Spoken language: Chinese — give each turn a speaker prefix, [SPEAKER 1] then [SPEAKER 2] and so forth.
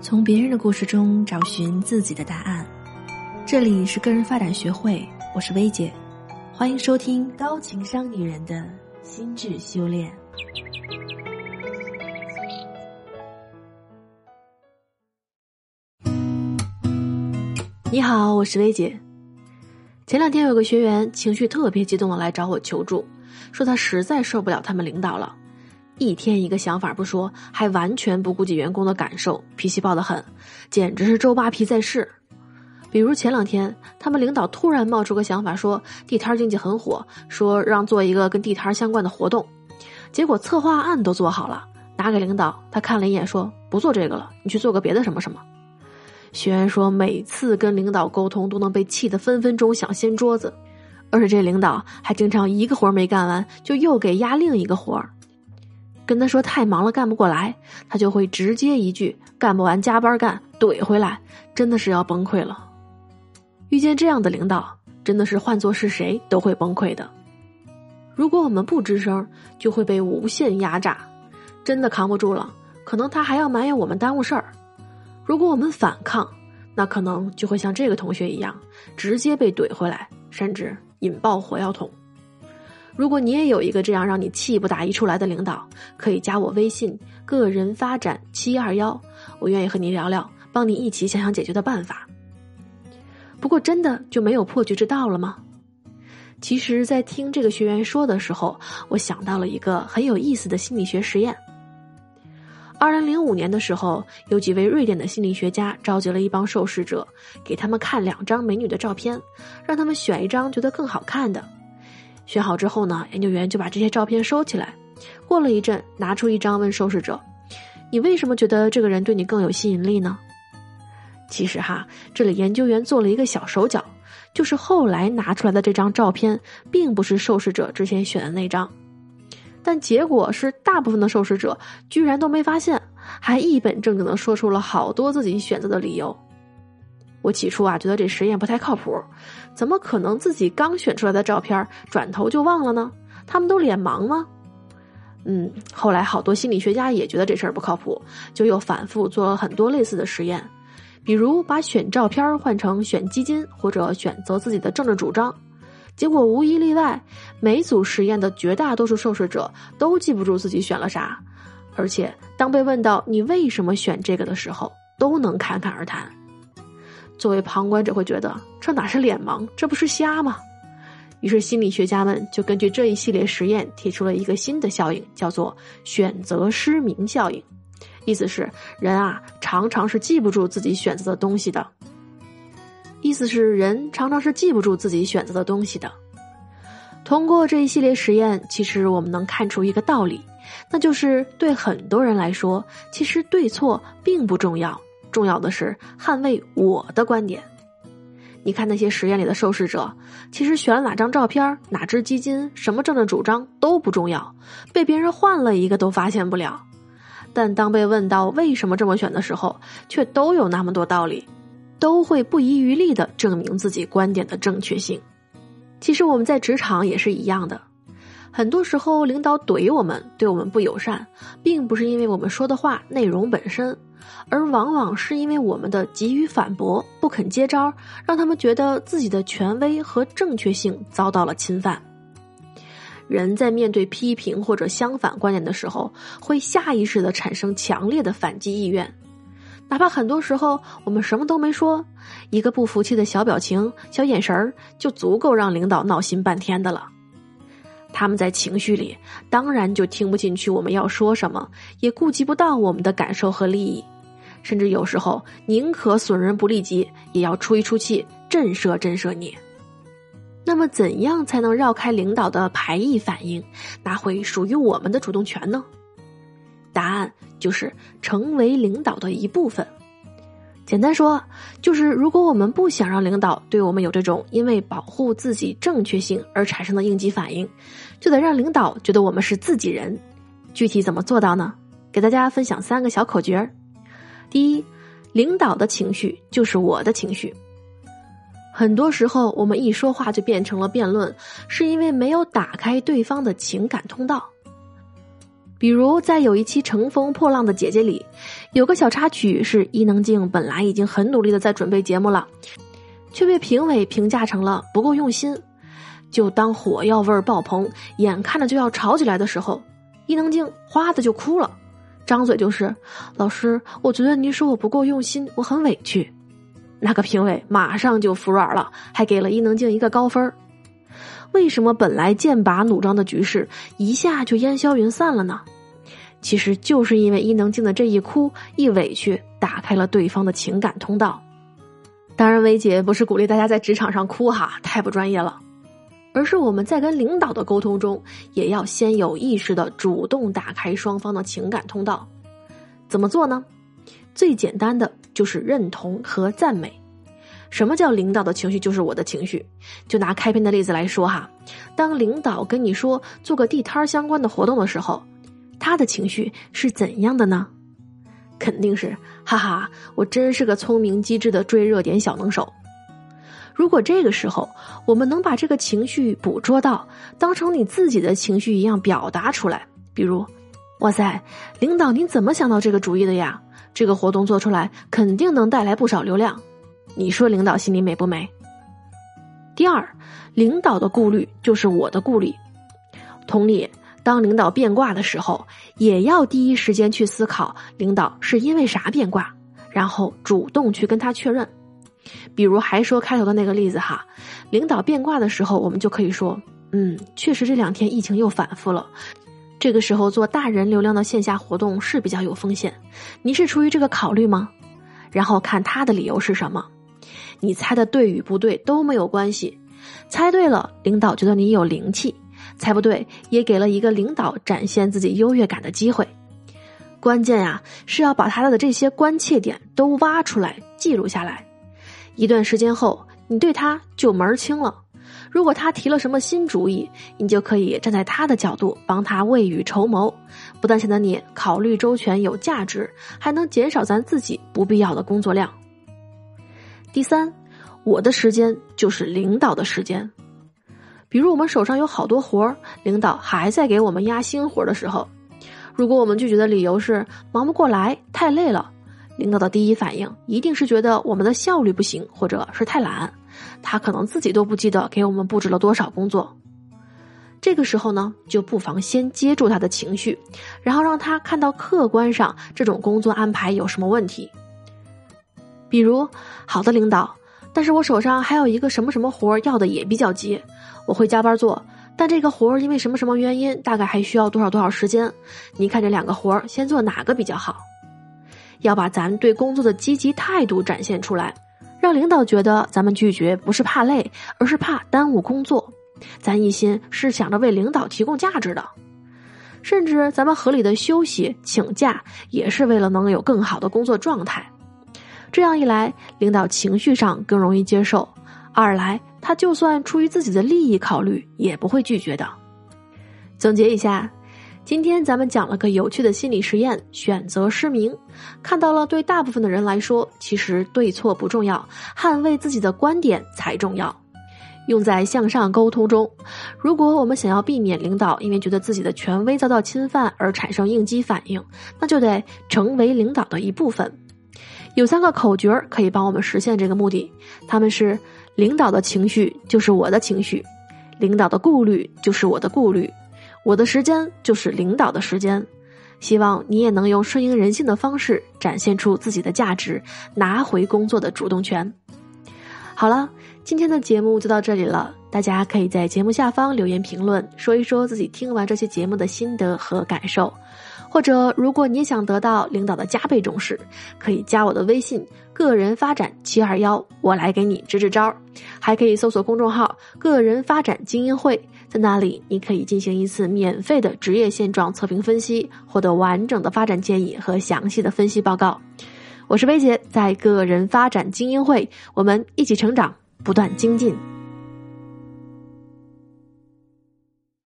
[SPEAKER 1] 从别人的故事中找寻自己的答案。这里是个人发展学会，我是薇姐，欢迎收听高情商女人的心智修炼。你好，我是薇姐。前两天有个学员情绪特别激动的来找我求助，说他实在受不了他们领导了。一天一个想法不说，还完全不顾及员工的感受，脾气暴得很，简直是周扒皮在世。比如前两天，他们领导突然冒出个想法，说地摊经济很火，说让做一个跟地摊相关的活动。结果策划案都做好了，拿给领导，他看了一眼，说不做这个了，你去做个别的什么什么。学员说，每次跟领导沟通都能被气得分分钟想掀桌子，而且这领导还经常一个活没干完，就又给压另一个活儿。跟他说太忙了干不过来，他就会直接一句干不完加班干怼回来，真的是要崩溃了。遇见这样的领导，真的是换做是谁都会崩溃的。如果我们不吱声，就会被无限压榨，真的扛不住了，可能他还要埋怨我们耽误事儿。如果我们反抗，那可能就会像这个同学一样，直接被怼回来，甚至引爆火药桶。如果你也有一个这样让你气不打一处来的领导，可以加我微信“个人发展七二幺”，我愿意和你聊聊，帮你一起想想解决的办法。不过，真的就没有破局之道了吗？其实，在听这个学员说的时候，我想到了一个很有意思的心理学实验。二零零五年的时候，有几位瑞典的心理学家召集了一帮受试者，给他们看两张美女的照片，让他们选一张觉得更好看的。选好之后呢，研究员就把这些照片收起来。过了一阵，拿出一张问受试者：“你为什么觉得这个人对你更有吸引力呢？”其实哈，这里研究员做了一个小手脚，就是后来拿出来的这张照片，并不是受试者之前选的那张。但结果是，大部分的受试者居然都没发现，还一本正经的说出了好多自己选择的理由。我起初啊，觉得这实验不太靠谱，怎么可能自己刚选出来的照片，转头就忘了呢？他们都脸盲吗？嗯，后来好多心理学家也觉得这事儿不靠谱，就又反复做了很多类似的实验，比如把选照片换成选基金或者选择自己的政治主张，结果无一例外，每组实验的绝大多数受试者都记不住自己选了啥，而且当被问到你为什么选这个的时候，都能侃侃而谈。作为旁观者会觉得这哪是脸盲，这不是瞎吗？于是心理学家们就根据这一系列实验提出了一个新的效应，叫做选择失明效应。意思是人啊常常是记不住自己选择的东西的。意思是人常常是记不住自己选择的东西的。通过这一系列实验，其实我们能看出一个道理，那就是对很多人来说，其实对错并不重要。重要的是捍卫我的观点。你看那些实验里的受试者，其实选了哪张照片、哪只基金、什么政治主张都不重要，被别人换了一个都发现不了。但当被问到为什么这么选的时候，却都有那么多道理，都会不遗余力的证明自己观点的正确性。其实我们在职场也是一样的，很多时候领导怼我们、对我们不友善，并不是因为我们说的话内容本身。而往往是因为我们的急于反驳、不肯接招，让他们觉得自己的权威和正确性遭到了侵犯。人在面对批评或者相反观点的时候，会下意识的产生强烈的反击意愿，哪怕很多时候我们什么都没说，一个不服气的小表情、小眼神儿，就足够让领导闹心半天的了。他们在情绪里，当然就听不进去我们要说什么，也顾及不到我们的感受和利益。甚至有时候宁可损人不利己，也要出一出气，震慑震慑你。那么，怎样才能绕开领导的排异反应，拿回属于我们的主动权呢？答案就是成为领导的一部分。简单说，就是如果我们不想让领导对我们有这种因为保护自己正确性而产生的应激反应，就得让领导觉得我们是自己人。具体怎么做到呢？给大家分享三个小口诀。第一，领导的情绪就是我的情绪。很多时候，我们一说话就变成了辩论，是因为没有打开对方的情感通道。比如在有一期《乘风破浪的姐姐》里，有个小插曲是伊能静本来已经很努力的在准备节目了，却被评委评价成了不够用心。就当火药味爆棚，眼看着就要吵起来的时候，伊能静哗的就哭了，张嘴就是：“老师，我觉得您说我不够用心，我很委屈。”那个评委马上就服软了，还给了伊能静一个高分为什么本来剑拔弩张的局势一下就烟消云散了呢？其实就是因为伊能静的这一哭一委屈，打开了对方的情感通道。当然，薇姐不是鼓励大家在职场上哭哈，太不专业了。而是我们在跟领导的沟通中，也要先有意识的主动打开双方的情感通道。怎么做呢？最简单的就是认同和赞美。什么叫领导的情绪就是我的情绪？就拿开篇的例子来说哈，当领导跟你说做个地摊相关的活动的时候，他的情绪是怎样的呢？肯定是哈哈，我真是个聪明机智的追热点小能手。如果这个时候我们能把这个情绪捕捉到，当成你自己的情绪一样表达出来，比如，哇塞，领导您怎么想到这个主意的呀？这个活动做出来肯定能带来不少流量。你说领导心里美不美？第二，领导的顾虑就是我的顾虑。同理，当领导变卦的时候，也要第一时间去思考领导是因为啥变卦，然后主动去跟他确认。比如还说开头的那个例子哈，领导变卦的时候，我们就可以说，嗯，确实这两天疫情又反复了，这个时候做大人流量的线下活动是比较有风险。您是出于这个考虑吗？然后看他的理由是什么。你猜的对与不对都没有关系，猜对了，领导觉得你有灵气；猜不对，也给了一个领导展现自己优越感的机会。关键呀，是要把他的这些关切点都挖出来，记录下来。一段时间后，你对他就门儿清了。如果他提了什么新主意，你就可以站在他的角度帮他未雨绸缪，不但显得你考虑周全有价值，还能减少咱自己不必要的工作量。第三，我的时间就是领导的时间。比如我们手上有好多活儿，领导还在给我们压新活的时候，如果我们拒绝的理由是忙不过来、太累了，领导的第一反应一定是觉得我们的效率不行，或者是太懒。他可能自己都不记得给我们布置了多少工作。这个时候呢，就不妨先接住他的情绪，然后让他看到客观上这种工作安排有什么问题。比如，好的领导，但是我手上还有一个什么什么活儿要的也比较急，我会加班做，但这个活儿因为什么什么原因，大概还需要多少多少时间？你看这两个活儿，先做哪个比较好？要把咱对工作的积极态度展现出来，让领导觉得咱们拒绝不是怕累，而是怕耽误工作，咱一心是想着为领导提供价值的，甚至咱们合理的休息请假，也是为了能有更好的工作状态。这样一来，领导情绪上更容易接受；二来，他就算出于自己的利益考虑，也不会拒绝的。总结一下，今天咱们讲了个有趣的心理实验——选择失明，看到了对大部分的人来说，其实对错不重要，捍卫自己的观点才重要。用在向上沟通中，如果我们想要避免领导因为觉得自己的权威遭到侵犯而产生应激反应，那就得成为领导的一部分。有三个口诀可以帮我们实现这个目的，他们是：领导的情绪就是我的情绪，领导的顾虑就是我的顾虑，我的时间就是领导的时间。希望你也能用顺应人性的方式展现出自己的价值，拿回工作的主动权。好了，今天的节目就到这里了，大家可以在节目下方留言评论，说一说自己听完这期节目的心得和感受。或者，如果你想得到领导的加倍重视，可以加我的微信“个人发展七二幺”，我来给你支支招。还可以搜索公众号“个人发展精英会”，在那里你可以进行一次免费的职业现状测评分析，获得完整的发展建议和详细的分析报告。我是薇姐，在个人发展精英会，我们一起成长，不断精进。